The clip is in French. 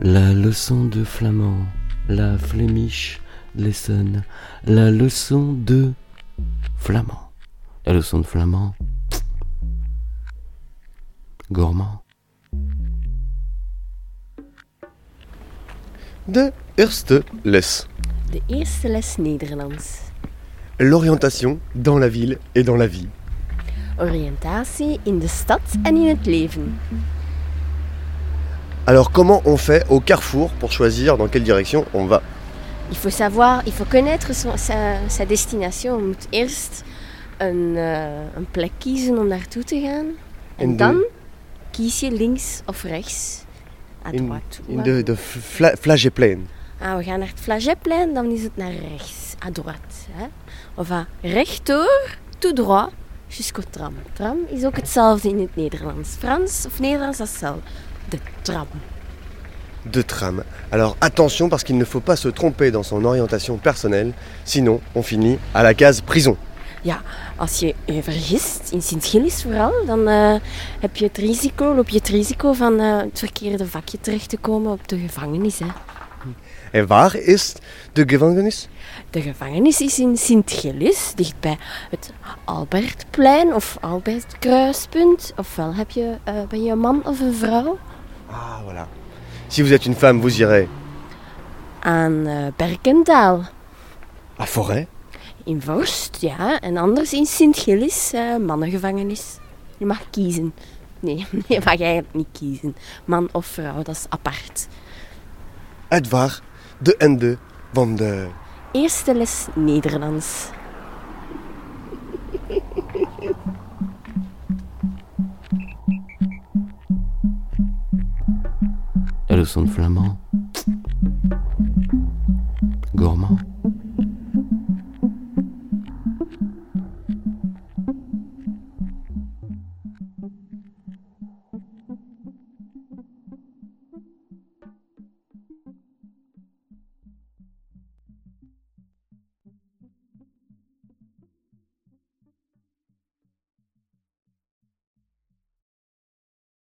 La leçon de flamand, la Flemish lesson, la leçon de flamand. La leçon de flamand. Gourmand. De eerste les. De eerste les Nederlands. L'orientation dans la ville et dans la vie. Oriëntatie in de stad en in het leven. Alors comment on fait au carrefour pour choisir dans quelle direction on va Il faut savoir, il faut connaître son- sa, sa destination. Je moet eerst een, eh, een plek kiezen om naartoe te gaan. En, de- dan kies je links of rechts. À In, droite. in de, de fla, Flagéplein. Ah, we gaan naar het Flageplein, dan is het naar rechts. À droite. Hè? Of à rechtdoor, tout droit, jusqu'au tram. Tram is ook hetzelfde in het Nederlands. Frans of Nederlands, dat is hetzelfde. De tram. De tram. Alors attention parce qu'il ne faut pas se tromper dans son orientation personnelle, sinon on finit à la case prison. Ja, als je je vergist, in Sint-Gillis vooral, dan eh, heb je het risico, loop je het risico van eh, het verkeerde vakje terecht te komen op de gevangenis. Hè. En waar is de gevangenis De gevangenis is in Sint-Gillis, dicht bij het Albertplein of Albertkruispunt. Ofwel heb je, eh, ben je een man of een vrouw. Ah voilà. Si vous êtes une femme, vous irez Aan eh, Berkendaal. à Forêt. In Vorst, ja. En anders in Sint-Gillis, eh, mannengevangenis. Je mag kiezen. Nee, je mag eigenlijk niet kiezen. Man of vrouw, dat is apart. Het waar de ende van de... Eerste les Nederlands. La leçon de flamand. Gourmand.